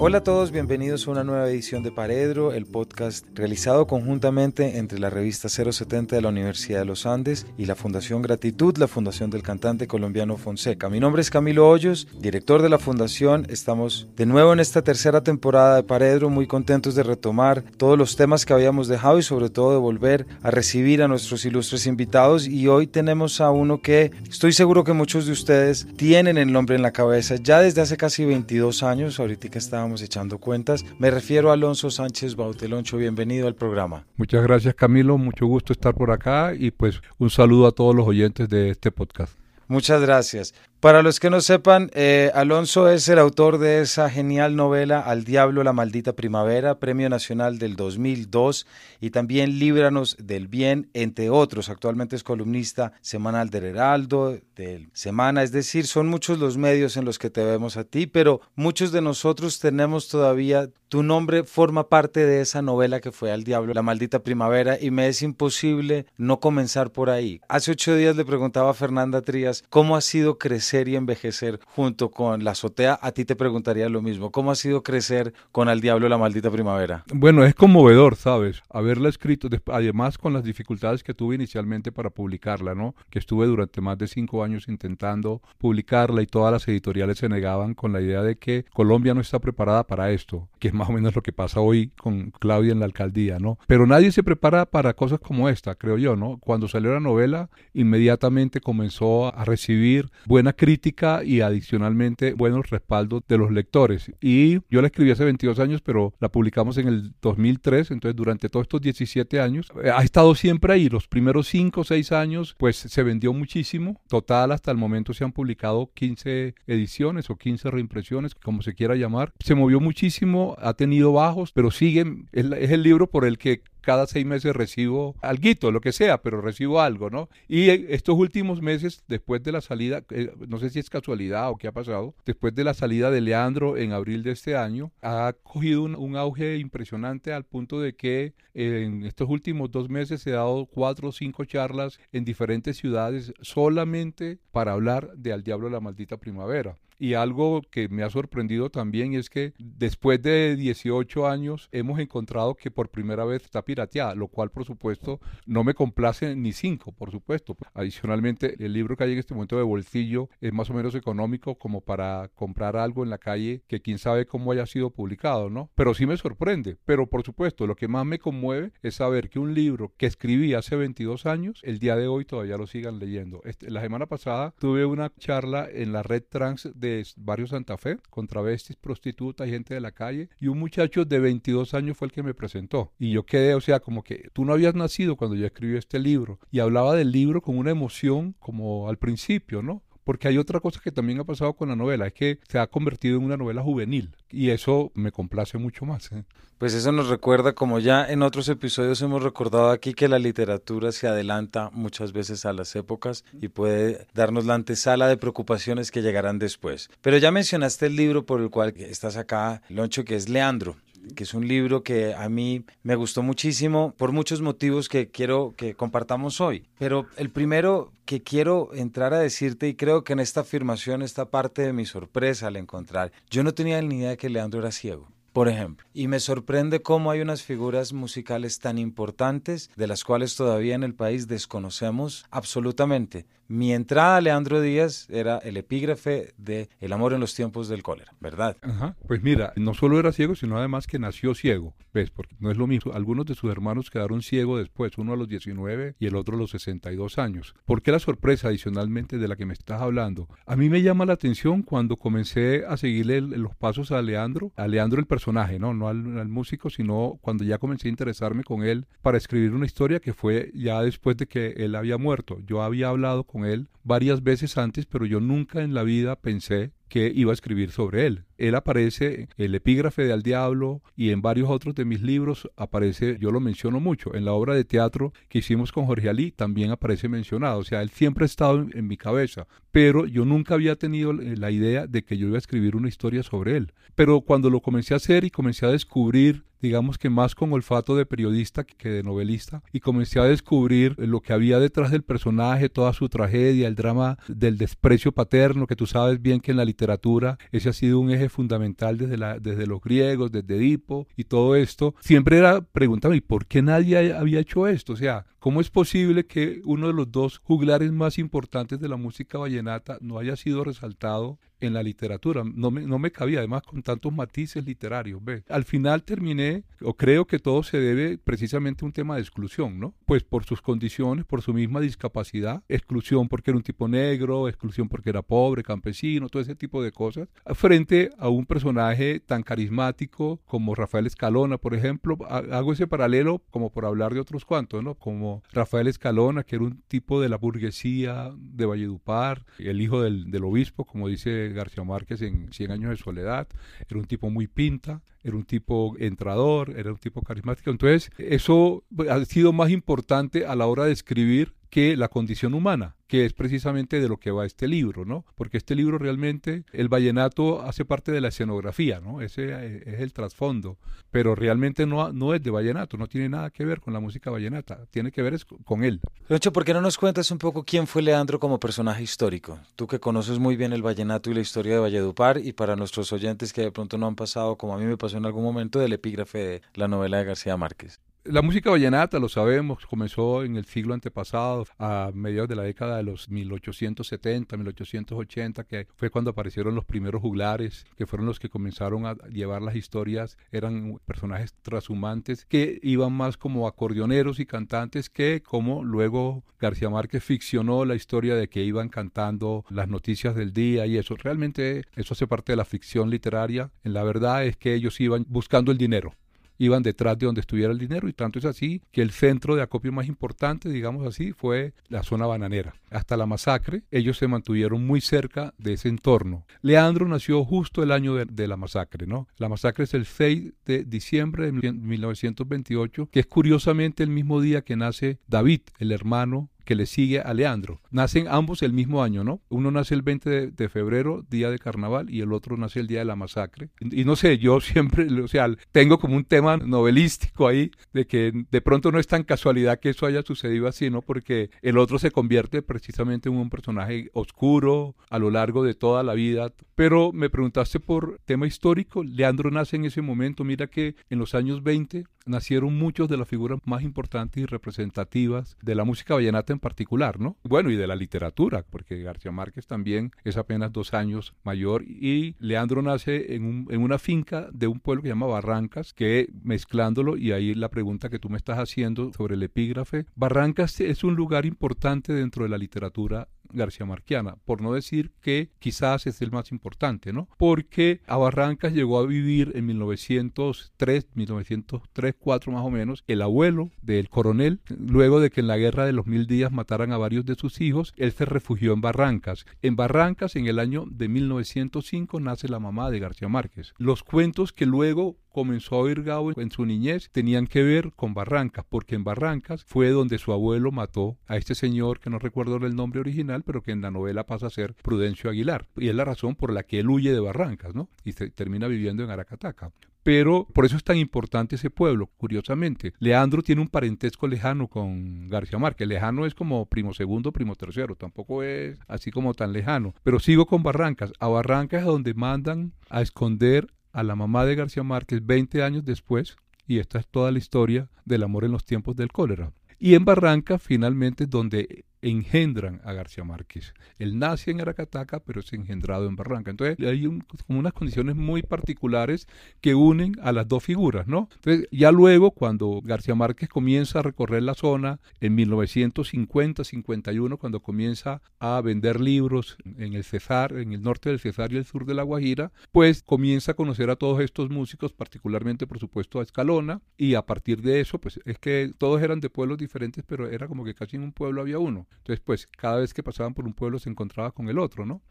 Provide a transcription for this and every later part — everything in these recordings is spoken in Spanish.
Hola a todos, bienvenidos a una nueva edición de Paredro, el podcast realizado conjuntamente entre la revista 070 de la Universidad de los Andes y la Fundación Gratitud, la fundación del cantante colombiano Fonseca. Mi nombre es Camilo Hoyos, director de la fundación. Estamos de nuevo en esta tercera temporada de Paredro, muy contentos de retomar todos los temas que habíamos dejado y sobre todo de volver a recibir a nuestros ilustres invitados. Y hoy tenemos a uno que estoy seguro que muchos de ustedes tienen el nombre en la cabeza ya desde hace casi 22 años, ahorita que estábamos echando cuentas. Me refiero a Alonso Sánchez Bauteloncho. Bienvenido al programa. Muchas gracias Camilo, mucho gusto estar por acá y pues un saludo a todos los oyentes de este podcast. Muchas gracias. Para los que no sepan, eh, Alonso es el autor de esa genial novela Al Diablo la Maldita Primavera, Premio Nacional del 2002, y también Líbranos del Bien, entre otros. Actualmente es columnista semanal del Heraldo, del Semana, es decir, son muchos los medios en los que te vemos a ti, pero muchos de nosotros tenemos todavía, tu nombre forma parte de esa novela que fue Al Diablo la Maldita Primavera, y me es imposible no comenzar por ahí. Hace ocho días le preguntaba a Fernanda Trías cómo ha sido crecer y envejecer junto con la azotea, a ti te preguntaría lo mismo. ¿Cómo ha sido crecer con Al Diablo la Maldita Primavera? Bueno, es conmovedor, ¿sabes? Haberla escrito, además con las dificultades que tuve inicialmente para publicarla, ¿no? Que estuve durante más de cinco años intentando publicarla y todas las editoriales se negaban con la idea de que Colombia no está preparada para esto, que es más o menos lo que pasa hoy con Claudia en la alcaldía, ¿no? Pero nadie se prepara para cosas como esta, creo yo, ¿no? Cuando salió la novela, inmediatamente comenzó a recibir buena crítica y adicionalmente buenos respaldos de los lectores. Y yo la escribí hace 22 años, pero la publicamos en el 2003, entonces durante todos estos 17 años eh, ha estado siempre ahí. Los primeros 5 o 6 años pues se vendió muchísimo. Total, hasta el momento se han publicado 15 ediciones o 15 reimpresiones, como se quiera llamar. Se movió muchísimo, ha tenido bajos, pero sigue, es, es el libro por el que cada seis meses recibo algo, lo que sea, pero recibo algo, ¿no? Y estos últimos meses, después de la salida, eh, no sé si es casualidad o qué ha pasado, después de la salida de Leandro en abril de este año, ha cogido un, auge impresionante al punto de que en estos últimos dos meses he dado cuatro o cinco charlas en diferentes ciudades solamente para hablar de Al Diablo la Maldita Primavera. Y algo que me ha sorprendido también es que después de 18 años hemos encontrado que por primera vez está pirateada, lo cual por supuesto no me complace ni cinco, por supuesto. Adicionalmente, el libro que hay en este momento de bolsillo es más o menos económico como para comprar algo en la calle que quién sabe cómo haya sido publicado, ¿no? Pero sí me sorprende. Pero por supuesto, lo que más me conmueve es saber que un libro que escribí hace 22 años, el día de hoy todavía lo sigan leyendo. Este, la semana pasada tuve una charla en la red trans de Barrio Santa Fe, con travestis, prostitutas gente de la calle. Y un muchacho de 22 años fue el que me presentó. Y yo quedé, o sea, como que tú no habías nacido cuando yo escribí este libro. Y hablaba del libro con una emoción como al principio, ¿no? Porque hay otra cosa que también ha pasado con la novela, es que se ha convertido en una novela juvenil y eso me complace mucho más. ¿eh? Pues eso nos recuerda, como ya en otros episodios hemos recordado aquí, que la literatura se adelanta muchas veces a las épocas y puede darnos la antesala de preocupaciones que llegarán después. Pero ya mencionaste el libro por el cual estás acá, Loncho, que es Leandro que es un libro que a mí me gustó muchísimo por muchos motivos que quiero que compartamos hoy. Pero el primero que quiero entrar a decirte, y creo que en esta afirmación está parte de mi sorpresa al encontrar, yo no tenía ni idea de que Leandro era ciego por ejemplo. Y me sorprende cómo hay unas figuras musicales tan importantes de las cuales todavía en el país desconocemos absolutamente. Mi entrada a Leandro Díaz era el epígrafe de El amor en los tiempos del cólera, ¿verdad? Ajá. Pues mira, no solo era ciego, sino además que nació ciego, ¿ves? Porque no es lo mismo. Algunos de sus hermanos quedaron ciegos después, uno a los 19 y el otro a los 62 años. ¿Por qué la sorpresa adicionalmente de la que me estás hablando? A mí me llama la atención cuando comencé a seguirle los pasos a Leandro, a Leandro el personaje ¿no? No al, músico, sino cuando ya comencé a interesarme con él para escribir una historia que fue ya después de que él había muerto. Yo había hablado con él varias veces antes, pero yo nunca en la vida pensé que iba a escribir sobre él. Él aparece, el epígrafe de Al Diablo y en varios otros de mis libros aparece, yo lo menciono mucho, en la obra de teatro que hicimos con Jorge Alí también aparece mencionado, o sea, él siempre ha estado en, mi cabeza, pero yo nunca había tenido la idea de que yo iba a escribir una historia sobre él. Pero cuando lo comencé a hacer y comencé a descubrir digamos que más con olfato de periodista que de novelista, y comencé a descubrir lo que había detrás del personaje, toda su tragedia, el drama del desprecio paterno, que tú sabes bien que en la literatura ese ha sido un eje fundamental desde, la, desde los griegos, desde Edipo y todo esto, siempre era preguntarme, ¿y por qué nadie había hecho esto? O sea, ¿cómo es posible que uno de los dos juglares más importantes de la música vallenata no haya sido resaltado en la literatura. No me, no me cabía, además, con tantos matices literarios. ¿ve? Al final terminé, o creo que todo se debe precisamente a un tema de exclusión, ¿no? Pues por sus condiciones, por su misma discapacidad, exclusión porque era un tipo negro, exclusión porque era pobre, campesino, todo ese tipo de cosas, frente a un personaje tan carismático como Rafael Escalona, por ejemplo. Hago ese paralelo como por hablar de otros cuantos, ¿no? Como Rafael Escalona, que era un tipo de la burguesía de Valledupar, el hijo del, del obispo, como dice García Márquez en Cien años de soledad, era un tipo muy pinta, era un tipo entrador, era un tipo carismático. Entonces, eso ha sido más importante a la hora de escribir que la condición humana, que es precisamente de lo que va este libro, ¿no? Porque este libro realmente, el vallenato hace parte de la escenografía, ¿no? Ese eh, es el trasfondo, pero realmente no, no es de vallenato, no tiene nada que ver con la música vallenata, tiene que ver es con él. Rocho, ¿por qué no nos cuentas un poco quién fue Leandro como personaje histórico? Tú que conoces muy bien el vallenato y la historia de Valledupar, y para nuestros oyentes que de pronto no han pasado, como a mí me pasó en algún momento, del epígrafe de la novela de García Márquez. La música vallenata, lo sabemos, comenzó en el siglo antepasado, a mediados de la década de los 1870, 1880, que fue cuando aparecieron los primeros juglares, que fueron los que comenzaron a llevar las historias, eran personajes trashumantes que iban más como acordeoneros y cantantes que como luego García Márquez ficcionó la historia de que iban cantando las noticias del día y eso. Realmente eso hace parte de la ficción literaria. En la verdad es que ellos iban buscando el dinero iban detrás de donde estuviera el dinero y tanto es así que el centro de acopio más importante, digamos así, fue la zona bananera. Hasta la masacre, ellos se mantuvieron muy cerca de ese entorno. Leandro nació justo el año de, la masacre, ¿no? La masacre es el 6 de diciembre de 1928, que es curiosamente el mismo día que nace David, el hermano que le sigue a Leandro. Nacen ambos el mismo año, ¿no? Uno nace el 20 de, febrero, día de carnaval, y el otro nace el día de la masacre. Y, no sé, yo siempre, o sea, tengo como un tema novelístico ahí, de que de pronto no es tan casualidad que eso haya sucedido así, ¿no? Porque el otro se convierte precisamente en un personaje oscuro a lo largo de toda la vida. Pero me preguntaste por tema histórico, Leandro nace en ese momento, mira que en los años 20 nacieron muchos de las figuras más importantes y representativas de la música vallenata en particular, ¿no? Bueno, y de la literatura, porque García Márquez también es apenas dos años mayor y Leandro nace en, en una finca de un pueblo que se llama Barrancas, que mezclándolo, y ahí la pregunta que tú me estás haciendo sobre el epígrafe, Barrancas es un lugar importante dentro de la literatura García Marquiana, por no decir que quizás es el más importante, ¿no? Porque a Barrancas llegó a vivir en 1903, 1903, 4 más o menos, el abuelo del coronel, luego de que en la guerra de los mil días mataran a varios de sus hijos, él se refugió en Barrancas. En Barrancas, en el año de 1905, nace la mamá de García Márquez. Los cuentos que luego comenzó a oír Gabo en su niñez tenían que ver con Barrancas, porque en Barrancas fue donde su abuelo mató a este señor que no recuerdo el nombre original, pero que en la novela pasa a ser Prudencio Aguilar. Y es la razón por la que él huye de Barrancas, ¿no? Y se termina viviendo en Aracataca pero por eso es tan importante ese pueblo, curiosamente. Leandro tiene un parentesco lejano con García Márquez. Lejano es como primo segundo, primo tercero, tampoco es así como tan lejano. Pero sigo con Barrancas. A Barrancas es donde mandan a esconder a la mamá de García Márquez 20 años después, y esta es toda la historia del amor en los tiempos del cólera. Y en Barranca, finalmente, donde engendran a García Márquez. Él nace en Aracataca, pero es engendrado en Barranca. Entonces hay como unas condiciones muy particulares que unen a las dos figuras, ¿no? Entonces ya luego, cuando García Márquez comienza a recorrer la zona en 1950-51, cuando comienza a vender libros en el Cesar, en el norte del Cesar y el sur de La Guajira, pues comienza a conocer a todos estos músicos, particularmente por supuesto a Escalona, y a partir de eso, pues es que todos eran de pueblos diferentes, pero era como que casi en un pueblo había uno. Entonces, pues cada vez que pasaban por un pueblo se encontraba con el otro, ¿no?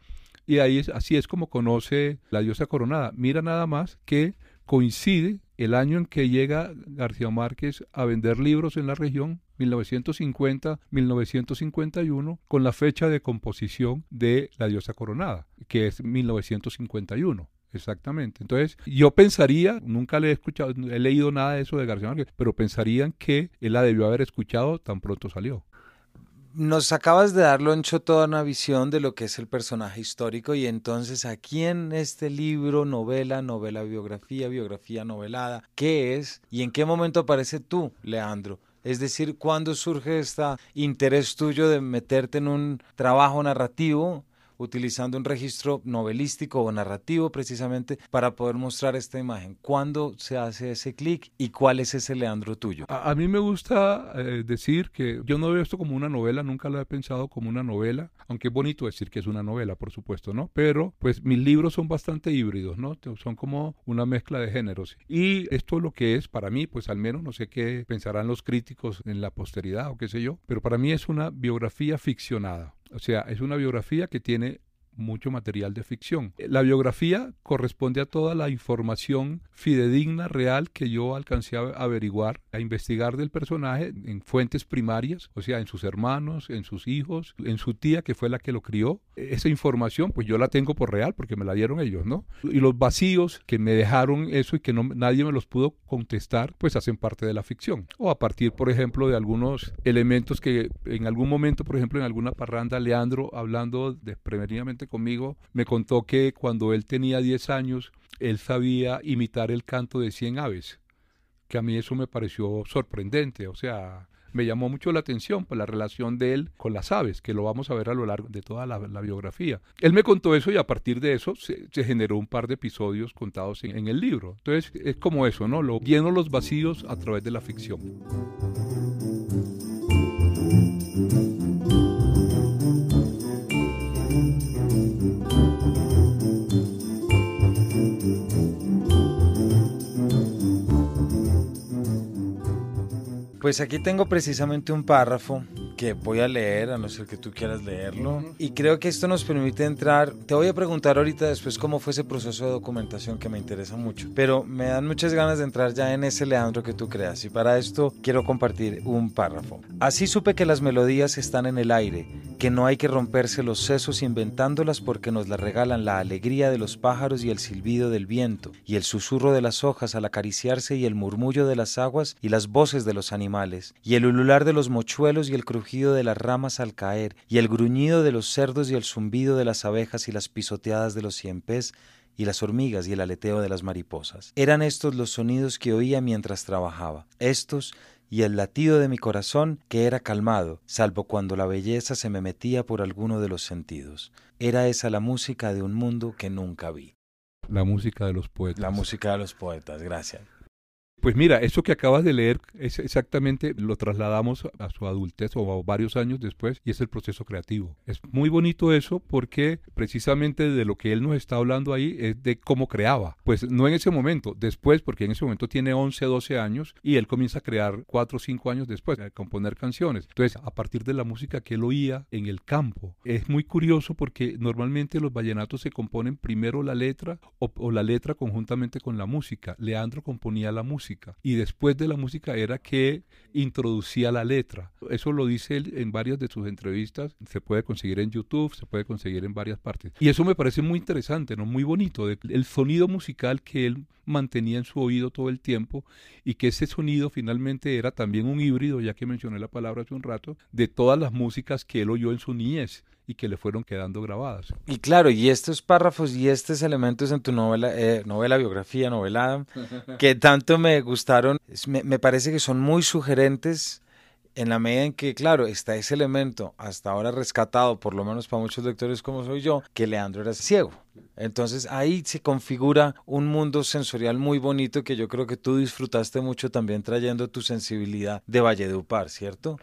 Y ahí es, así es como conoce la diosa coronada. Mira nada más que coincide el año en que llega García Márquez a vender libros en la región, 1950-1951, con la fecha de composición de La diosa coronada, que es 1951. Exactamente. Entonces, yo pensaría, nunca le he escuchado, he leído nada de eso de García Márquez, pero pensarían que él la debió haber escuchado tan pronto salió nos acabas de darlo hecho toda una visión de lo que es el personaje histórico y entonces aquí en este libro, novela, novela biografía, biografía novelada, ¿qué es y en qué momento aparece tú, Leandro? Es decir, ¿cuándo surge este interés tuyo de meterte en un trabajo narrativo utilizando un registro novelístico o narrativo precisamente para poder mostrar esta imagen. ¿Cuándo se hace ese clic y cuál es ese Leandro tuyo? A, mí me gusta eh, decir que yo no veo esto como una novela, nunca lo he pensado como una novela, aunque es bonito decir que es una novela, por supuesto, ¿no? Pero pues mis libros son bastante híbridos, ¿no? Son como una mezcla de géneros. Y esto lo que es para mí, pues al menos no sé qué pensarán los críticos en la posteridad o qué sé yo, pero para mí es una biografía ficcionada. O sea, es una biografía que tiene mucho material de ficción. La biografía corresponde a toda la información fidedigna, real, que yo alcancé a averiguar, a investigar del personaje en fuentes primarias, o sea, en sus hermanos, en sus hijos, en su tía, que fue la que lo crió. Esa información, pues yo la tengo por real, porque me la dieron ellos, ¿no? Y los vacíos que me dejaron eso y que nadie me los pudo contestar, pues hacen parte de la ficción. O a partir, por ejemplo, de algunos elementos que en algún momento, por ejemplo, en alguna parranda, Leandro, hablando desprevenidamente conmigo, me contó que cuando él tenía 10 años, él sabía imitar el canto de 100 aves, que a mí eso me pareció sorprendente, o sea, me llamó mucho la atención por pues, la relación de él con las aves, que lo vamos a ver a lo largo de toda la, biografía. Él me contó eso y a partir de eso se, generó un par de episodios contados en, el libro. Entonces es como eso, ¿no? Lo lleno los vacíos a través de la ficción. Pues aquí tengo precisamente un párrafo que voy a leer, a no ser que tú quieras leerlo. Y creo que esto nos permite entrar. Te voy a preguntar ahorita después cómo fue ese proceso de documentación que me interesa mucho. Pero me dan muchas ganas de entrar ya en ese Leandro que tú creas. Y para esto quiero compartir un párrafo. Así supe que las melodías están en el aire, que no hay que romperse los sesos inventándolas porque nos las regalan la alegría de los pájaros y el silbido del viento, y el susurro de las hojas al acariciarse y el murmullo de las aguas y las voces de los animales, y el ulular de los mochuelos y el crujido de las ramas al caer, y el gruñido de los cerdos y el zumbido de las abejas y las pisoteadas de los ciempés y las hormigas y el aleteo de las mariposas. Eran estos los sonidos que oía mientras trabajaba, estos y el latido de mi corazón que era calmado, salvo cuando la belleza se me metía por alguno de los sentidos. Era esa la música de un mundo que nunca vi. La música de los poetas. La música de los poetas, gracias. Pues mira, eso que acabas de leer es exactamente lo trasladamos a su adultez o a varios años después y es el proceso creativo. Es muy bonito eso porque precisamente de lo que él nos está hablando ahí es de cómo creaba. Pues no en ese momento, después, porque en ese momento tiene 11, 12 años y él comienza a crear 4 o 5 años después, a componer canciones. Entonces, a partir de la música que él oía en el campo. Es muy curioso porque normalmente los vallenatos se componen primero la letra o, o la letra conjuntamente con la música. Leandro componía la música y después de la música era que introducía la letra. Eso lo dice él en varias de sus entrevistas, se puede conseguir en YouTube, se puede conseguir en varias partes. Y eso me parece muy interesante, ¿no? Muy bonito, el sonido musical que él mantenía en su oído todo el tiempo y que ese sonido finalmente era también un híbrido, ya que mencioné la palabra hace un rato, de todas las músicas que él oyó en su niñez y que le fueron quedando grabadas. Y claro, y estos párrafos y estos elementos en tu novela, eh, novela biografía, novelada, que tanto me gustaron, me, me parece que son muy sugerentes en la medida en que, claro, está ese elemento hasta ahora rescatado, por lo menos para muchos lectores como soy yo, que Leandro era ciego. Entonces ahí se configura un mundo sensorial muy bonito que yo creo que tú disfrutaste mucho también trayendo tu sensibilidad de Valledupar, ¿cierto?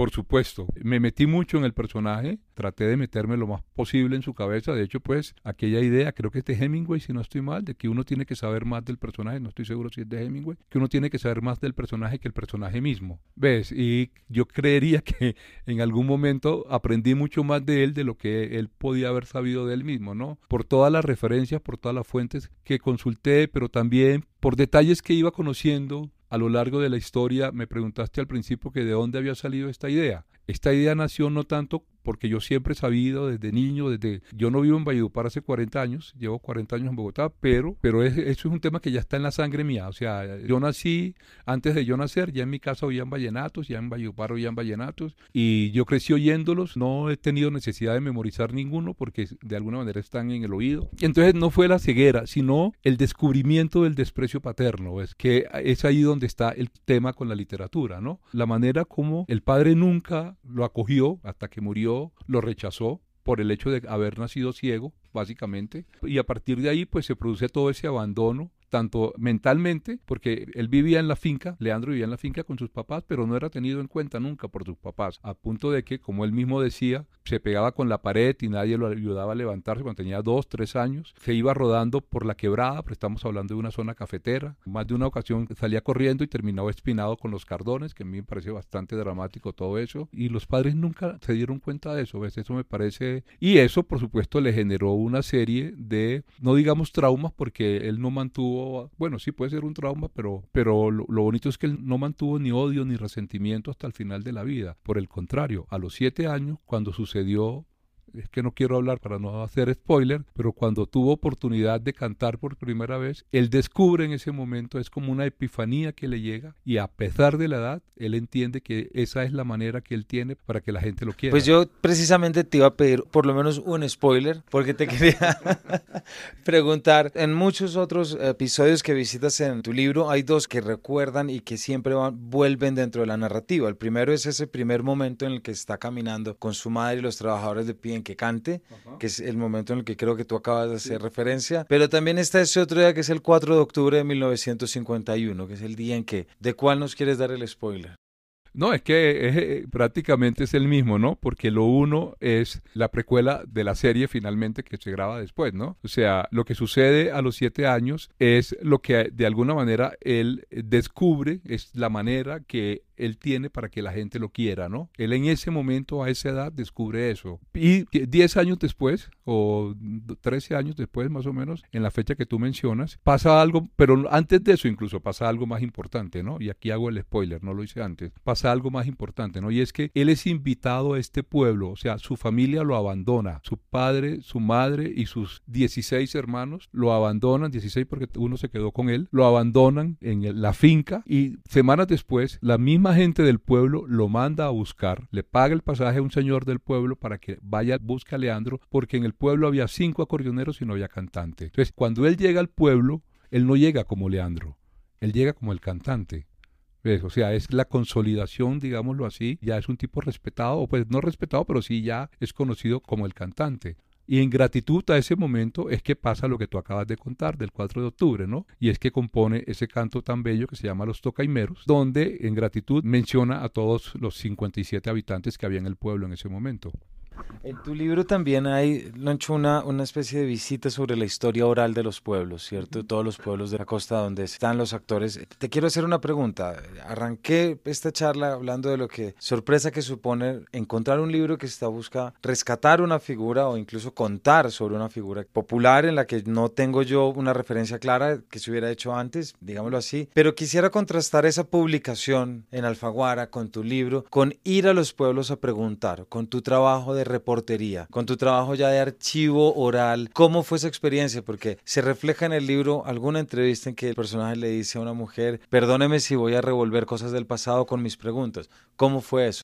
Por supuesto, me metí mucho en el personaje, traté de meterme lo más posible en su cabeza. De hecho, pues, aquella idea, creo que es de Hemingway, si no estoy mal, de que uno tiene que saber más del personaje, no estoy seguro si es de Hemingway, que uno tiene que saber más del personaje que el personaje mismo. ¿Ves? Y yo creería que en algún momento aprendí mucho más de él de lo que él podía haber sabido de él mismo, ¿no? Por todas las referencias, por todas las fuentes que consulté, pero también por detalles que iba conociendo a lo largo de la historia me preguntaste al principio que de dónde había salido esta idea. Esta idea nació no tanto porque yo siempre he sabido desde niño, desde yo no vivo en Valledupar hace 40 años, llevo 40 años en Bogotá, pero pero es, eso es un tema que ya está en la sangre mía, o sea, yo nací antes de yo nacer, ya en mi casa oían vallenatos, ya en Valledupar oían vallenatos y yo crecí oyéndolos, no he tenido necesidad de memorizar ninguno porque de alguna manera están en el oído. Entonces no fue la ceguera, sino el descubrimiento del desprecio paterno, es que es ahí donde está el tema con la literatura, ¿no? La manera como el padre nunca lo acogió hasta que murió lo rechazó por el hecho de haber nacido ciego, básicamente, y a partir de ahí pues se produce todo ese abandono tanto mentalmente, porque él vivía en la finca, Leandro vivía en la finca con sus papás, pero no era tenido en cuenta nunca por sus papás, a punto de que, como él mismo decía, se pegaba con la pared y nadie lo ayudaba a levantarse cuando tenía dos, tres años, se iba rodando por la quebrada, pero estamos hablando de una zona cafetera, más de una ocasión salía corriendo y terminaba espinado con los cardones, que a mí me parece bastante dramático todo eso, y los padres nunca se dieron cuenta de eso, ¿ves? Eso me parece, y eso por supuesto le generó una serie de, no digamos traumas, porque él no mantuvo bueno, sí puede ser un trauma, pero, pero lo, lo, bonito es que él no mantuvo ni odio ni resentimiento hasta el final de la vida. Por el contrario, a los siete años, cuando sucedió es que no quiero hablar para no hacer spoiler, pero cuando tuvo oportunidad de cantar por primera vez, él descubre en ese momento, es como una epifanía que le llega y a pesar de la edad, él entiende que esa es la manera que él tiene para que la gente lo quiera. Pues yo precisamente te iba a pedir por lo menos un spoiler, porque te quería preguntar, en muchos otros episodios que visitas en tu libro, hay dos que recuerdan y que siempre van, vuelven dentro de la narrativa. El primero es ese primer momento en el que está caminando con su madre y los trabajadores de pie que cante, que es el momento en el que creo que tú acabas de hacer referencia, pero también está ese otro día que es el 4 de octubre de 1951, que es el día en que, ¿de cuál nos quieres dar el spoiler? No, es que es, eh, prácticamente es el mismo, ¿no? Porque lo uno es la precuela de la serie finalmente que se graba después, ¿no? O sea, lo que sucede a los siete años es lo que de alguna manera él descubre, es la manera que él tiene para que la gente lo quiera, ¿no? Él en ese momento, a esa edad, descubre eso. Y 10 años después, o 13 años después más o menos, en la fecha que tú mencionas, pasa algo, pero antes de eso incluso pasa algo más importante, ¿no? Y aquí hago el spoiler, no lo hice antes. Pasa algo más importante, ¿no? Y es que él es invitado a este pueblo, o sea, su familia lo abandona, su padre, su madre y sus 16 hermanos lo abandonan, 16 porque uno se quedó con él, lo abandonan en la finca y semanas después la misma gente del pueblo lo manda a buscar, le paga el pasaje a un señor del pueblo para que vaya, busque a Leandro, porque en el pueblo había cinco acordeoneros y no había cantante. Entonces, cuando él llega al pueblo, él no llega como Leandro, él llega como el cantante. O sea, es la consolidación, digámoslo así, ya es un tipo respetado, o pues no respetado, pero sí ya es conocido como el cantante. Y en gratitud a ese momento es que pasa lo que tú acabas de contar del 4 de octubre, ¿no? Y es que compone ese canto tan bello que se llama Los Tocaimeros, donde en gratitud menciona a todos los 57 habitantes que había en el pueblo en ese momento. En tu libro también hay, Loncho, una, una especie de visita sobre la historia oral de los pueblos, ¿cierto? Todos los pueblos de la costa donde están los actores. Te quiero hacer una pregunta. Arranqué esta charla hablando de lo que sorpresa que supone encontrar un libro que está busca rescatar una figura o incluso contar sobre una figura popular en la que no tengo yo una referencia clara que se hubiera hecho antes, digámoslo así. Pero quisiera contrastar esa publicación en Alfaguara con tu libro, con ir a los pueblos a preguntar, con tu trabajo de reportería, con tu trabajo ya de archivo oral, ¿cómo fue esa experiencia? Porque se refleja en el libro alguna entrevista en que el personaje le dice a una mujer, perdóneme si voy a revolver cosas del pasado con mis preguntas. ¿Cómo fue eso?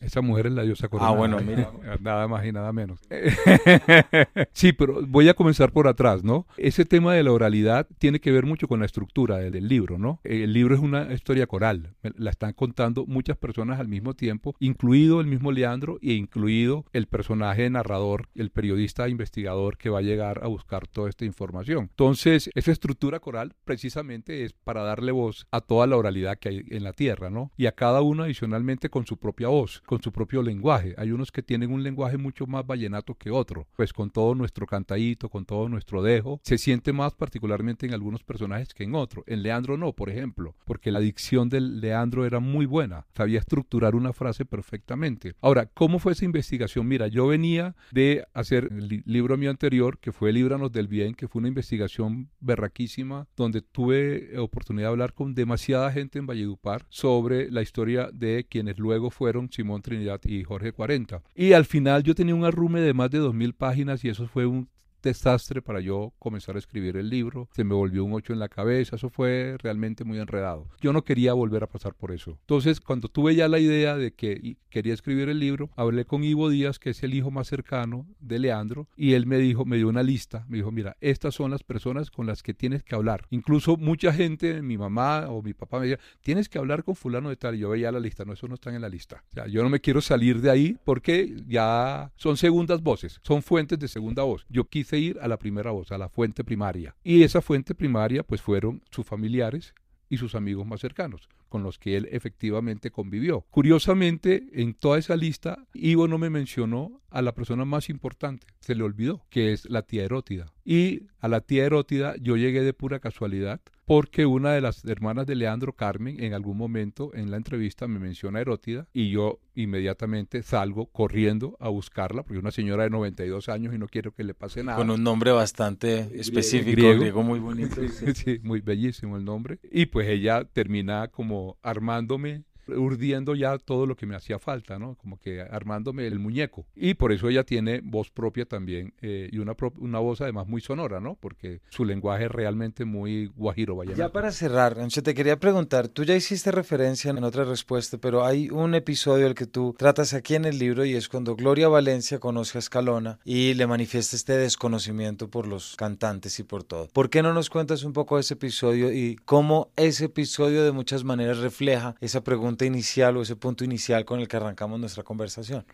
Esa mujer es la diosa coronada. Ah, bueno, mira. Nada más y nada menos. sí, pero voy a comenzar por atrás, ¿no? Ese tema de la oralidad tiene que ver mucho con la estructura del, libro, ¿no? El libro es una historia coral. La están contando muchas personas al mismo tiempo, incluido el mismo Leandro e incluido el personaje narrador, el periodista investigador que va a llegar a buscar toda esta información. Entonces, esa estructura coral precisamente es para darle voz a toda la oralidad que hay en la tierra, ¿no? Y a cada uno adicionalmente con su propia voz con su propio lenguaje. Hay unos que tienen un lenguaje mucho más vallenato que otro, pues con todo nuestro cantadito, con todo nuestro dejo, se siente más particularmente en algunos personajes que en otros. En Leandro no, por ejemplo, porque la dicción del Leandro era muy buena, sabía estructurar una frase perfectamente. Ahora, ¿cómo fue esa investigación? Mira, yo venía de hacer el libro mío anterior, que fue Líbranos del Bien, que fue una investigación berraquísima, donde tuve oportunidad de hablar con demasiada gente en Valledupar sobre la historia de quienes luego fueron Simón Trinidad y Jorge 40. Y al final yo tenía un arrume de más de 2.000 páginas y eso fue un desastre para yo comenzar a escribir el libro. Se me volvió un ocho en la cabeza, eso fue realmente muy enredado. Yo no quería volver a pasar por eso. Entonces, cuando tuve ya la idea de que quería escribir el libro, hablé con Ivo Díaz, que es el hijo más cercano de Leandro, y él me dijo, me dio una lista, me dijo, mira, estas son las personas con las que tienes que hablar. Incluso mucha gente, mi mamá o mi papá me decía, tienes que hablar con fulano de tal, y yo veía la lista, no, eso no está en la lista. O yo no me quiero salir de ahí porque ya son segundas voces, son fuentes de segunda voz. Yo quise ir a la primera voz, a la fuente primaria. Y esa fuente primaria pues fueron sus familiares y sus amigos más cercanos, con los que él efectivamente convivió. Curiosamente, en toda esa lista, Ivo no me mencionó a la persona más importante, se le olvidó, que es la tía Erótida. Y a la tía Erótida yo llegué de pura casualidad porque una de las hermanas de Leandro Carmen en algún momento en la entrevista me menciona Erótida y yo inmediatamente salgo corriendo a buscarla porque es una señora de 92 años y no quiero que le pase nada. Con un nombre bastante específico, griego, muy bonito. sí, muy bellísimo el nombre. Y pues ella termina como armándome urdiendo ya todo lo que me hacía falta, ¿no? Como que armándome el muñeco. Y por eso ella tiene voz propia también eh, y una, una voz además muy sonora, ¿no? Porque su lenguaje es realmente muy guajiro vallenato. Ya para cerrar, Ancho, te quería preguntar, tú ya hiciste referencia en otra respuesta, pero hay un episodio al que tú tratas aquí en el libro y es cuando Gloria Valencia conoce a Escalona y le manifiesta este desconocimiento por los cantantes y por todo. ¿Por qué no nos cuentas un poco ese episodio y cómo ese episodio de muchas maneras refleja esa pregunta inicial o ese punto inicial con el que arrancamos nuestra conversación.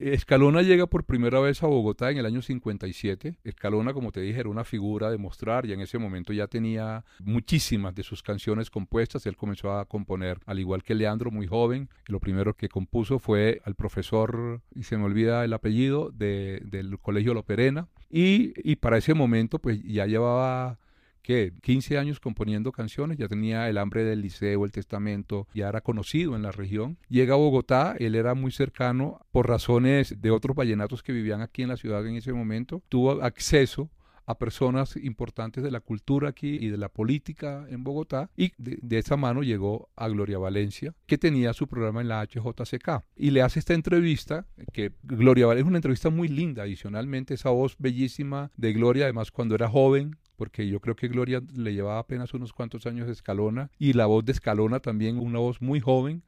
Escalona llega por primera vez a Bogotá en el año 57. Escalona, como te dije, era una figura de mostrar y en ese momento ya tenía muchísimas de sus canciones compuestas. Él comenzó a componer, al igual que Leandro, muy joven. Y lo primero que compuso fue al profesor, y se me olvida el apellido, del Colegio Loperena. Y, y para ese momento, pues ya llevaba que 15 años componiendo canciones, ya tenía el hambre del liceo, el testamento, ya era conocido en la región. Llega a Bogotá, él era muy cercano por razones de otros vallenatos que vivían aquí en la ciudad en ese momento, tuvo acceso a personas importantes de la cultura aquí y de la política en Bogotá y de, esa mano llegó a Gloria Valencia que tenía su programa en la HJCK y le hace esta entrevista que Gloria Valencia es una entrevista muy linda adicionalmente esa voz bellísima de Gloria además cuando era joven porque yo creo que Gloria le llevaba apenas unos cuantos años Escalona y la voz de Escalona también, una voz muy joven.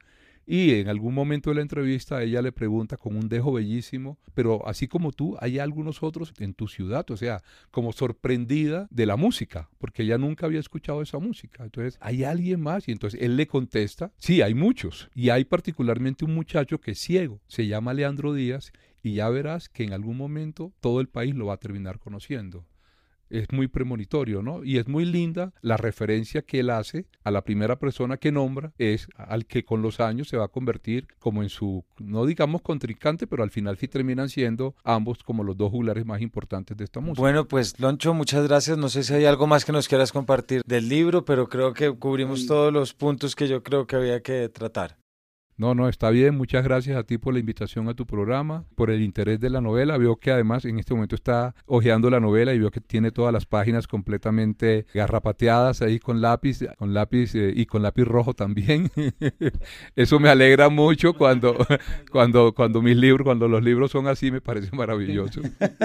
Y en algún momento de la entrevista ella le pregunta con un dejo bellísimo, pero así como tú, hay algunos otros en tu ciudad, o sea, como sorprendida de la música, porque ella nunca había escuchado esa música. Entonces, ¿hay alguien más? Y entonces él le contesta, sí, hay muchos. Y hay particularmente un muchacho que es ciego, se llama Leandro Díaz, y ya verás que en algún momento todo el país lo va a terminar conociendo es muy premonitorio, ¿no? Y es muy linda la referencia que él hace a la primera persona que nombra, es al que con los años se va a convertir como en su, no digamos contrincante, pero al final sí terminan siendo ambos como los dos juglares más importantes de esta música. Bueno, pues Loncho, muchas gracias. No sé si hay algo más que nos quieras compartir del libro, pero creo que cubrimos todos los puntos que yo creo que había que tratar. No, no, está bien. Muchas gracias a ti por la invitación a tu programa, por el interés de la novela. Veo que además en este momento está hojeando la novela y veo que tiene todas las páginas completamente garrapateadas ahí con lápiz, con lápiz eh, y con lápiz rojo también. Eso me alegra mucho cuando, cuando, cuando mis libros, cuando los libros son así, me parece maravilloso.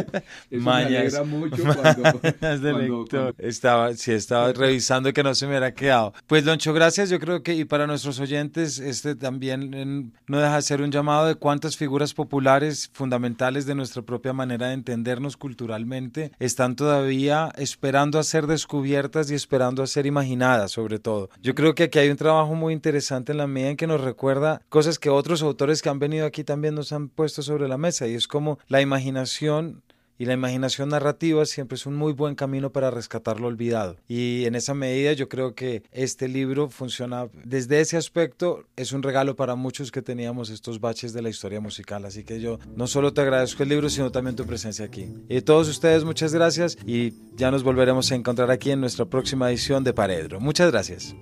Eso me alegra mucho cuando, Estaba, sí, estaba revisando que no se me hubiera quedado. Pues Loncho, gracias. Yo creo que y para nuestros oyentes, este también no deja de ser un llamado de cuántas figuras populares fundamentales de nuestra propia manera de entendernos culturalmente están todavía esperando a ser descubiertas y esperando a ser imaginadas sobre todo. Yo creo que aquí hay un trabajo muy interesante en la medida en que nos recuerda cosas que otros autores que han venido aquí también nos han puesto sobre la mesa y es como la imaginación y la imaginación narrativa siempre es un muy buen camino para rescatar lo olvidado. Y en esa medida yo creo que este libro funciona desde ese aspecto, es un regalo para muchos que teníamos estos baches de la historia musical. Así que yo no solo te agradezco el libro, sino también tu presencia aquí. Y a todos ustedes muchas gracias y ya nos volveremos a encontrar aquí en nuestra próxima edición de Paredro. Muchas gracias.